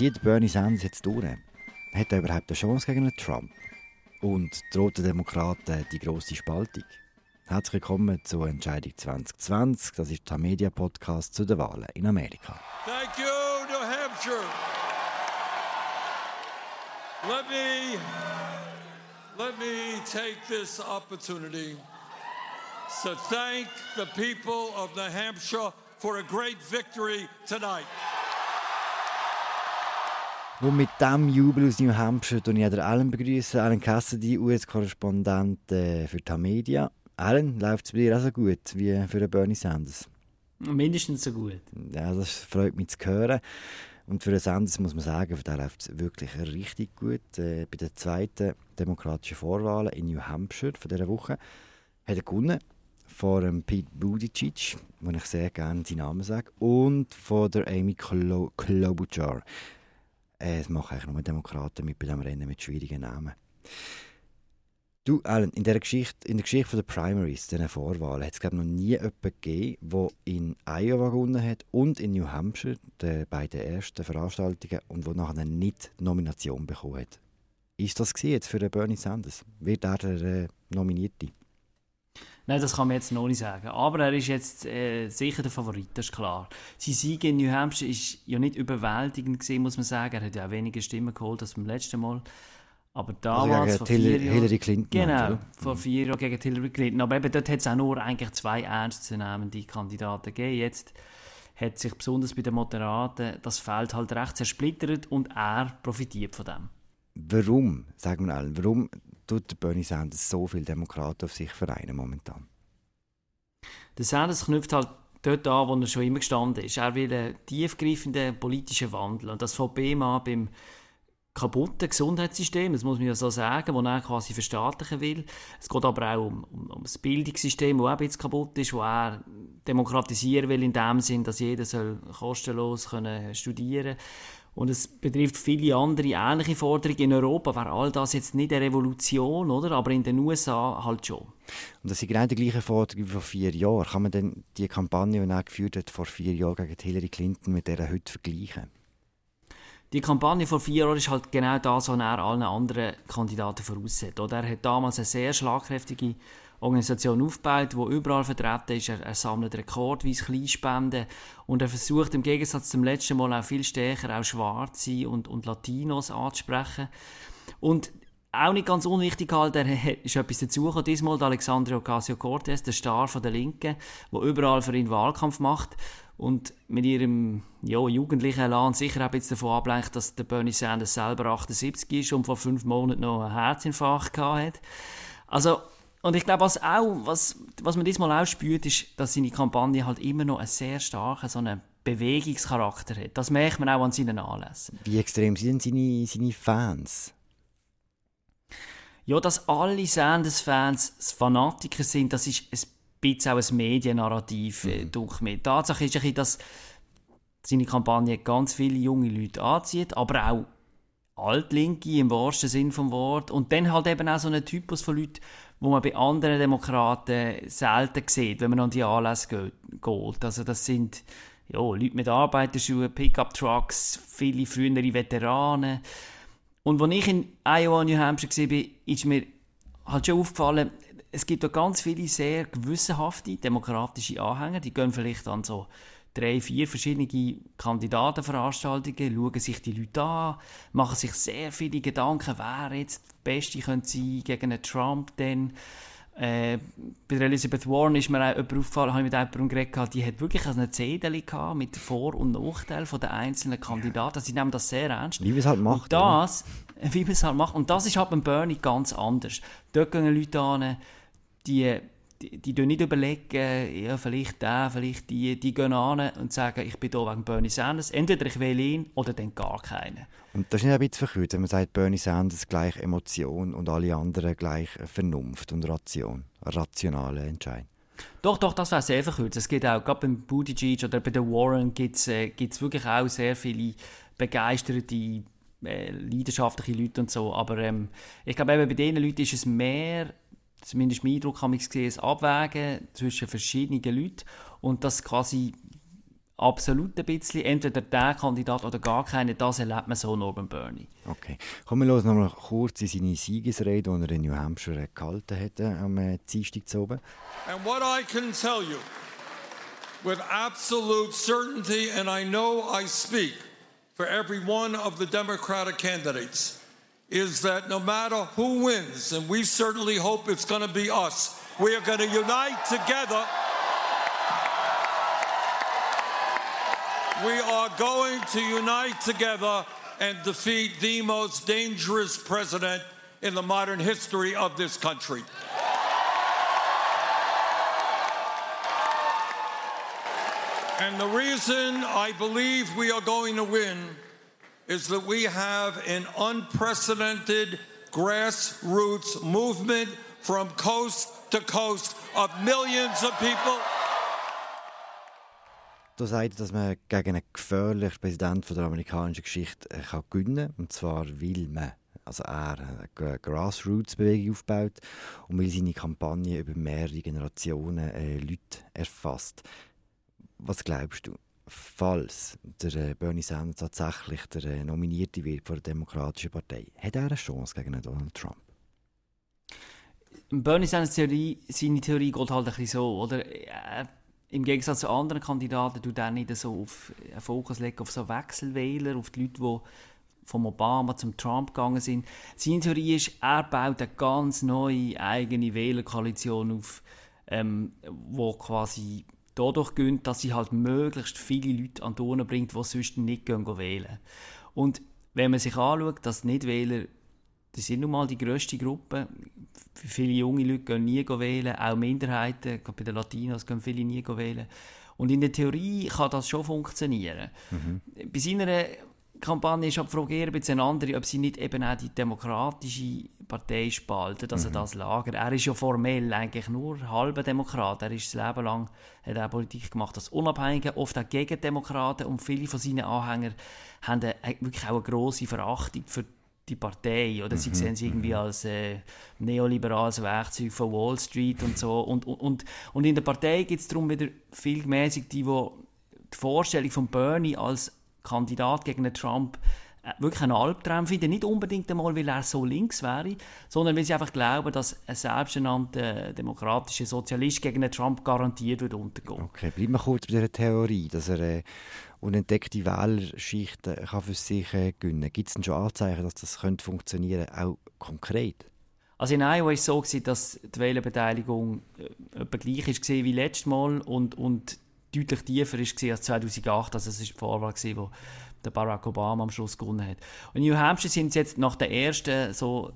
Zieht Bernie Sanders jetzt durch? Hat er überhaupt eine Chance gegen einen Trump? Und droht den Demokraten die grosse Spaltung? Herzlich willkommen zur Entscheidung 2020. Das ist der Media Podcast zu den Wahlen in Amerika. Thank you, New Hampshire. Let me let me take this opportunity to thank the people of New Hampshire for a great victory tonight. Und mit diesem Jubel aus New Hampshire begrüße ich Alan begrüßen, Alan Cassidy, US-Korrespondent äh, für die Media. Alan, läuft es bei dir auch so gut wie für Bernie Sanders? Mindestens so gut. Ja, das freut mich zu hören. Und für den Sanders muss man sagen, für den läuft es wirklich richtig gut. Äh, bei der zweiten demokratischen Vorwahl in New Hampshire von dieser Woche hat er gewonnen von dem Pete Buttigieg, wo ich sehr gerne seinen Namen sage, und von der Amy Klo Klobuchar. Äh, es machen eigentlich nur Demokraten mit bei diesem Rennen mit schwierigen Namen. Du, Alan, in der Geschichte, in der Geschichte der Primaries, diesen Vorwahlen, hat es glaube noch nie jemanden gegeben, der in Iowa gewonnen hat und in New Hampshire, die beiden ersten Veranstaltungen, und wo nachher nicht Nomination bekommen hat. Ist das jetzt für Bernie Sanders? Wird er der äh, Nominierte? Nein, das kann man jetzt noch nicht sagen. Aber er ist jetzt äh, sicher der Favorit, das ist klar. Sein Sieg in New Hampshire war ja nicht überwältigend gewesen, muss man sagen. Er hat ja auch weniger Stimmen geholt als beim letzten Mal. Aber damals, also gegen Hillary, Jahren, Hillary Clinton. Genau, halt, vor vier Jahren gegen Hillary Clinton. Aber eben dort hat es auch nur eigentlich zwei ernstzunehmende Kandidaten gegeben. Jetzt hat sich besonders bei den Moderaten das Feld halt recht zersplittert und er profitiert von dem. Warum, sagen wir allen, warum tut Bernie Sanders so viele Demokraten auf sich vereinen momentan? Der Sanders knüpft halt dort an, wo er schon immer gestanden ist. Er will einen tiefgreifenden politischen Wandel. Und das BM an beim kaputten Gesundheitssystem, das muss man ja so sagen, das er quasi verstaatlichen will. Es geht aber auch um, um, um das Bildungssystem, das auch jetzt kaputt ist, das er demokratisieren will in dem Sinn, dass jeder soll kostenlos können studieren und es betrifft viele andere ähnliche Forderungen. In Europa wäre all das jetzt nicht eine Revolution, oder? aber in den USA halt schon. Und das sind genau die gleichen Forderungen wie vor vier Jahren. Kann man denn die Kampagne, die er geführt hat, vor vier Jahren gegen Hillary Clinton mit der heute vergleichen? Die Kampagne vor vier Jahren ist halt genau das, was er allen anderen Kandidaten voraussieht. Er hat damals eine sehr schlagkräftige Organisation aufgebaut, die überall vertreten ist. Er, er sammelt rekordweise Kleinspenden und er versucht im Gegensatz zum letzten Mal auch viel stärker auch Schwarze und, und Latinos anzusprechen. Und auch nicht ganz unwichtig halt, er ist etwas dazugekommen, diesmal Alexandria Ocasio-Cortez, der Star von der Linken, der überall für ihn Wahlkampf macht und mit ihrem ja, jugendlichen Elan sicher auch jetzt davon ablenkt, dass der Bernie Sanders selber 78 ist und vor fünf Monaten noch einen Herzinfarkt hatte. Also, und ich glaube, was, auch, was, was man diesmal auch spürt, ist, dass seine Kampagne halt immer noch einen sehr starken so einen Bewegungscharakter hat. Das merkt man auch an seinen Anlässen. Wie extrem sind seine, seine Fans? Ja, dass alle Sanders-Fans Fanatiker sind, das ist ein bisschen auch ein Mediennarrativ, äh, mhm. durch mich. Tatsache ist ein dass seine Kampagne ganz viele junge Leute anzieht, aber auch Altlinke im wahrsten Sinn vom Wort. Und dann halt eben auch so einen Typus von Leuten, wo man bei anderen Demokraten selten sieht, wenn man an die Anlässe geht. Also das sind ja, Leute mit Arbeiterschuhen, Pickup-Trucks, viele frühere Veteranen. Und als ich in Iowa, New Hampshire war, ist mir halt schon aufgefallen, es gibt da ganz viele sehr gewissenhafte demokratische Anhänger, die gehen vielleicht an so drei, vier verschiedene Kandidatenveranstaltungen, schauen sich die Leute an, machen sich sehr viele Gedanken, wer jetzt der Beste könnte sein gegen einen Trump denn äh, bei Elizabeth Warren ist mir auch jemand aufgefallen, habe ich mit jemandem geredet, die hat wirklich eine Zettel mit Vor- und Nachteilen der einzelnen Kandidaten. Also sie nehmen das sehr ernst. Wie man es halt macht. Und das, wie man es halt macht. Und das ist halt beim Bernie ganz anders. Dort gehen Leute an, die, die, die nicht überlegen, ja, vielleicht der, vielleicht die, die gehen an und sagen, ich bin hier wegen Bernie Sanders. Entweder ich wähle ihn oder dann gar keinen. Und das ist nicht ein bisschen verkürzt, wenn man sagt, Bernie Sanders gleich Emotion und alle anderen gleich Vernunft und Ration, rationale Entscheid. Doch, doch, das wäre sehr verkürzt. Es gibt auch, gerade beim Buttigieg oder bei der Warren gibt es äh, wirklich auch sehr viele begeisterte, äh, leidenschaftliche Leute und so. Aber ähm, ich glaube, bei diesen Leuten ist es mehr zumindest mein Eindruck habe ich gesehen, ein Abwägen zwischen verschiedenen Leuten und das quasi absolut ein bisschen. Entweder der Kandidat oder gar keinen. Das erlebt man so beim Bernie. Okay. Kommen wir los noch mal kurz in seine Siegesrede, die er in New Hampshire gehalten hat am äh, Dienstag zu oben. And what I can tell you with absolute certainty, and I know I speak for every one of the Democratic candidates, is that no matter who wins, and we certainly hope it's going to be us, we are going to unite together. We are going to unite together and defeat the most dangerous president in the modern history of this country. And the reason I believe we are going to win is that we have an unprecedented grassroots movement from coast to coast of millions of people. Da sagt er, dass man gegen einen gefährlichen Präsidenten der amerikanischen Geschichte äh, kann gewinnen kann. Und zwar, weil man, also er eine Grassroots-Bewegung aufbaut und weil seine Kampagne über mehrere Generationen äh, Leute erfasst. Was glaubst du, falls der äh, Bernie Sanders tatsächlich der äh, Nominierte wird von der Demokratischen Partei, hat er eine Chance gegen Donald Trump? Bernie Sanders Theorie, seine Theorie geht halt ein bisschen so, oder? Er, Im Gegensatz zu anderen Kandidaten tut er nicht so auf einen Fokus legen auf so Wechselwähler, auf die Leute, die vom Obama zum Trump gegangen sind. Seine Theorie ist, er baut eine ganz neue eigene Wählerkoalition auf, ähm, wo quasi dadurch gönnt, dass sie halt möglichst viele Leute an die bringt, die sonst nicht gehen, gehen wählen. Und wenn man sich anschaut, dass Nichtwähler, das sind nun mal die grösste Gruppe, viele junge Leute gehen nie wählen, auch Minderheiten, bei den Latinos gehen viele nie wählen. Und in der Theorie kann das schon funktionieren. Mhm. Bei seiner Kampagne ist die Frage eher ein bisschen andere, ob sie nicht eben auch die demokratische Partei spalten, also mhm. das Lager. Er ist ja formell eigentlich nur halber Demokrat. Er ist das Leben lang hat er Politik gemacht als Unabhängiger, oft auch gegen Demokraten und viele von seinen Anhängern haben eine, wirklich auch eine grosse Verachtung für die Partei oder sie mhm. sehen sie irgendwie mhm. als äh, neoliberales Werkzeug von Wall Street und so und, und, und in der Partei gibt es darum wieder viel gemäßigt die, die die Vorstellung von Bernie als Kandidat gegen Trump äh, wirklich einen Albtraum finden. Nicht unbedingt einmal, weil er so links wäre, sondern weil sie einfach glauben, dass ein selbsternannter demokratischer Sozialist gegen Trump garantiert wird untergehen. Okay, bleiben wir kurz bei dieser Theorie, dass er äh, unentdeckte Wählerschichten kann für sich äh, gewinnen Gibt es denn schon Anzeichen, dass das könnte funktionieren auch konkret? Also in Iowa war es so, dass die Wählerbeteiligung äh, etwa gleich war wie letztes Mal und, und deutlich tiefer war als 2008. Also es war die Vorwahl, wo der Barack Obama am Schluss gewonnen hat. Und in New Hampshire sind es jetzt nach den ersten so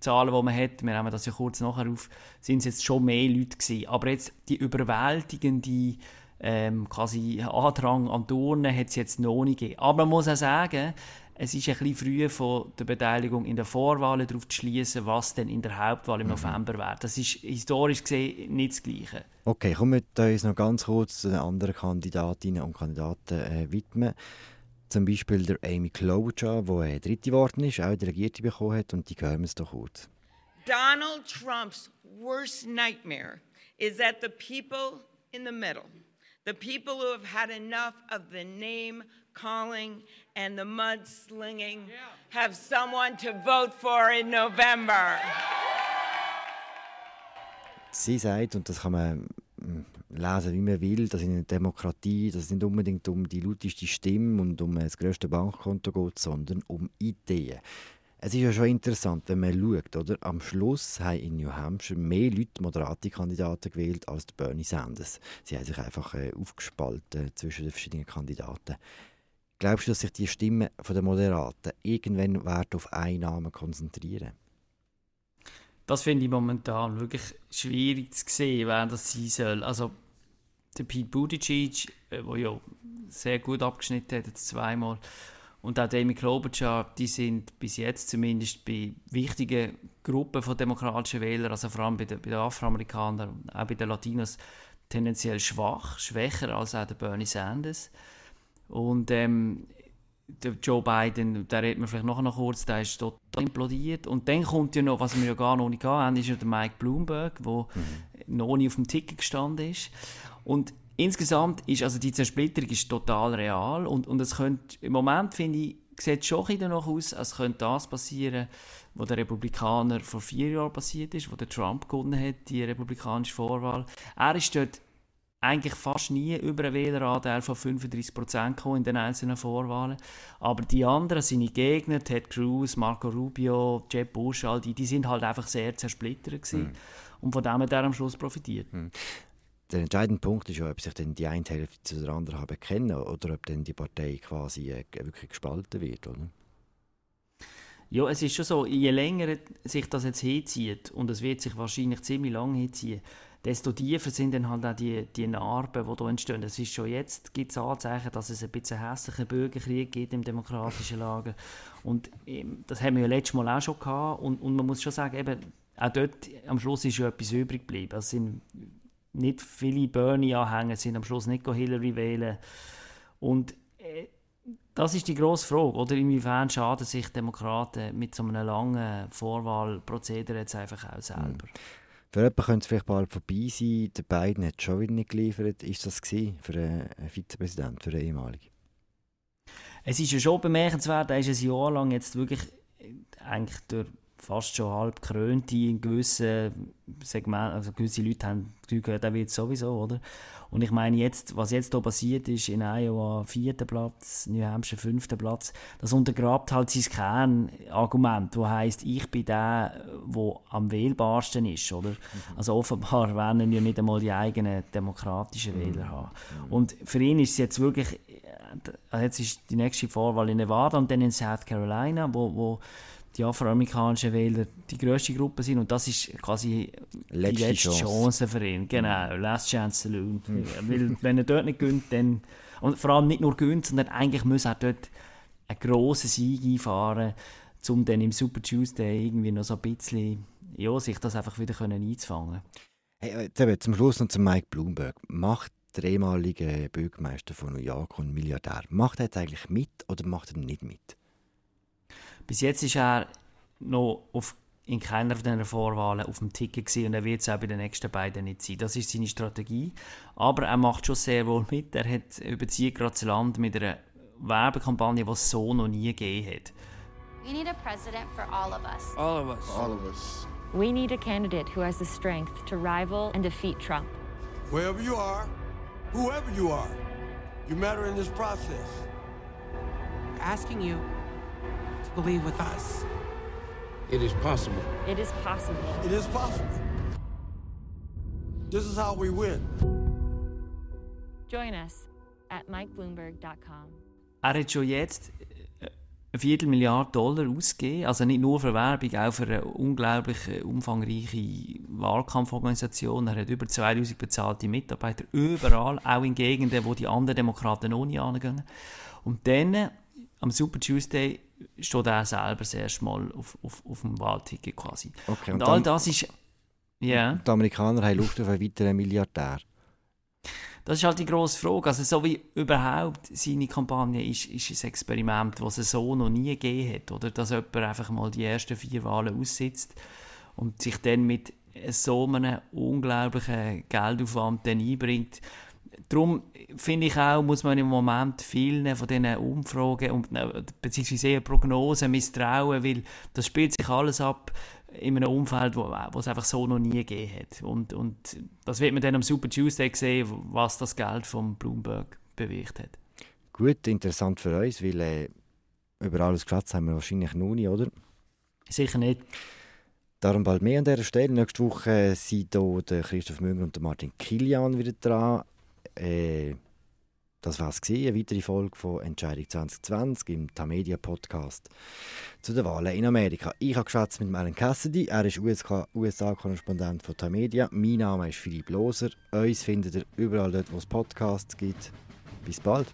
Zahlen, die man hat, wir nehmen das ja kurz nachher auf, sind es jetzt schon mehr Leute gewesen. Aber jetzt die überwältigende ähm, quasi Andrang an Turnen hat es jetzt noch nicht gegeben. Aber man muss auch sagen, es ist ein bisschen früh von der Beteiligung in der Vorwahl darauf zu schließen, was denn in der Hauptwahl im mhm. November wäre. Das ist historisch gesehen nicht das Gleiche. Okay, kommen wir uns noch ganz kurz zu den anderen Kandidatinnen und Kandidaten äh, widmen. Zum Beispiel der Amy Klobuchar, die eine dritte geworden ist, auch Delegierte bekommen hat, und die hören wir es doch kurz. Donald Trump's worst nightmare is that the people in the middle, the people who have had enough of the name calling and the mudslinging, have someone to vote for in November. Sie sagt, und das kann man lesen, wie man will, dass in einer Demokratie dass es nicht unbedingt um die lauteste Stimme und um das grösste Bankkonto geht, sondern um Ideen. Es ist ja schon interessant, wenn man schaut, oder? Am Schluss haben in New Hampshire mehr Leute moderate Kandidaten gewählt als Bernie Sanders. Sie haben sich einfach äh, aufgespalten zwischen den verschiedenen Kandidaten. Glaubst du, dass sich die Stimmen der Moderaten irgendwann auf einen Namen konzentrieren? Das finde ich momentan wirklich schwierig zu sehen, wer das sein soll. Also der Pete Buttigieg, der äh, ja sehr gut abgeschnitten hat, jetzt zweimal, und auch Amy Klobuchar, die sind bis jetzt zumindest bei wichtigen Gruppen von demokratischen Wählern, also vor allem bei den, bei den Afroamerikanern und auch bei den Latinos, tendenziell schwach, schwächer als auch der Bernie Sanders. Und ähm, der Joe Biden, da reden wir vielleicht noch, noch kurz, der ist total implodiert. Und dann kommt ja noch, was wir ja gar noch nicht haben, ist ja der Mike Bloomberg, der mhm. noch nicht auf dem Ticket gestanden ist. Und insgesamt ist also die Zersplitterung ist total real und, und es könnte, im Moment finde ich, sieht es schon danach aus, als könnte das passieren, was der Republikaner vor vier Jahren passiert ist, wo der Trump gewonnen hat, die republikanische Vorwahl. Er ist dort eigentlich fast nie über einen Wähleranteil von 35% in den einzelnen Vorwahlen. Aber die anderen, seine Gegner, Ted Cruz, Marco Rubio, Jeb Bush, all die, die sind halt einfach sehr zersplittert gewesen. Mhm. Und von dem hat er am Schluss profitiert. Mhm. Der entscheidende Punkt ist ja, ob sich denn die eine Hälfte zu der anderen haben kennen oder ob dann die Partei quasi äh, wirklich gespalten wird, oder? Ja, es ist schon so, je länger sich das jetzt hinzieht, und es wird sich wahrscheinlich ziemlich lange hinziehen, desto tiefer sind dann halt auch die, die Narben, die hier entstehen. Es ist schon jetzt, gibt es Anzeichen, dass es ein bisschen hässlichen Bürgerkrieg gibt im demokratischen Lager. Und ähm, das haben wir ja letztes Mal auch schon gehabt. Und, und man muss schon sagen, eben, auch dort am Schluss ist ja etwas übrig geblieben. Es sind nicht viele Bernie-Anhänger, sind am Schluss nicht Hillary wählen. Und äh, das ist die grosse Frage, oder inwiefern schaden sich Demokraten mit so einem langen Vorwahlprozedere jetzt einfach auch selber? Mhm. Für jemanden könnte es vielleicht bald vorbei sein. Der Biden hat schon wieder nicht geliefert. Ist das für einen Vizepräsidenten, für einen ehemaligen? Es ist ja schon bemerkenswert, er ist ein Jahr lang jetzt wirklich eigentlich durch fast schon halb krönt in gewissen Segmenten, also gewisse Leute haben gehört, er wird sowieso, oder? Und ich meine, jetzt, was jetzt hier passiert ist, in Iowa vierter Platz, New Hampshire fünfter Platz, das untergrabt halt sein Kernargument, das heisst, ich bin der, der am wählbarsten ist, oder? Mhm. Also offenbar werden ja nicht einmal die eigenen demokratischen mhm. Wähler haben. Mhm. Und für ihn ist es jetzt wirklich, äh, jetzt ist die nächste Vorwahl in Nevada und dann in South Carolina, wo, wo die afroamerikanischen Wähler die grösste Gruppe sind und das ist quasi letzte die letzte Chance. Chance für ihn. Genau, mhm. Last Chance Saloon. Mhm. Weil wenn er dort nicht gönnt, dann und vor allem nicht nur gönnt, sondern eigentlich muss er dort einen grossen Sieg einfahren, um dann im Super Tuesday irgendwie noch so ein bisschen ja, sich das einfach wieder können einzufangen. Hey, äh, zum Schluss noch zu Mike Bloomberg. Macht der ehemalige Bürgermeister von New York und Milliardär, macht er jetzt eigentlich mit oder macht er nicht mit? Bis jetzt ist er noch auf, in keiner von diesen Vorwahlen auf dem Ticket gewesen und er wird es auch bei den nächsten beiden nicht sein. Das ist seine Strategie. Aber er macht schon sehr wohl mit. Er hat überzieht gerade das Land mit einer Werbekampagne, die es so noch nie gegeben hat. We need a president for all of us. All of us. All of us. We need a candidate who has the strength to rival and defeat Trump. Wherever you are, whoever you are, you matter in this process. Asking you believe with us. It is possible. It is possible. It is possible. This is how we win. Join us at mikebloomberg.com. Er hat schon jetzt äh, eine Viertelmilliarde Dollar ausgegeben, also nicht nur für Werbung, auch für eine unglaublich äh, umfangreiche Wahlkampforganisation. Er hat über 2000 bezahlte Mitarbeiter überall, auch in Gegenden, wo die anderen Demokraten noch nie angehen. Und dann am Super Tuesday steht er selber das erste Mal auf, auf, auf dem Wahlticket quasi. Okay, und, und all das ist... Yeah. Die Amerikaner haben Luft auf einen weiteren Milliardär. Das ist halt die grosse Frage. Also so wie überhaupt seine Kampagne ist, ist ein Experiment, das es so noch nie gegeben hat. Oder dass jemand einfach mal die ersten vier Wahlen aussitzt und sich dann mit so einem unglaublichen Geldaufwand dann einbringt darum finde ich auch, muss man im Moment vielen von diesen Umfragen und äh, beziehungsweise Prognosen misstrauen, weil das spielt sich alles ab in einem Umfeld, wo, wo es einfach so noch nie gegeben hat. Und, und das wird man dann am Super Tuesday sehen, was das Geld von Bloomberg bewegt hat. Gut, interessant für uns, weil äh, über alles geschwätzt haben wir wahrscheinlich noch nie, oder? Sicher nicht. Darum bald mehr an dieser Stelle. Nächste Woche sind hier Christoph Münger und Martin Kilian wieder dran. Äh, das war es, eine weitere Folge von Entscheidung 2020 im Tamedia Podcast zu den Wahlen in Amerika. Ich habe geschwätzt mit Alan Cassidy, er ist USA-Korrespondent von Tamedia. Mein Name ist Philipp Loser. Uns findet ihr überall dort, wo es Podcasts gibt. Bis bald.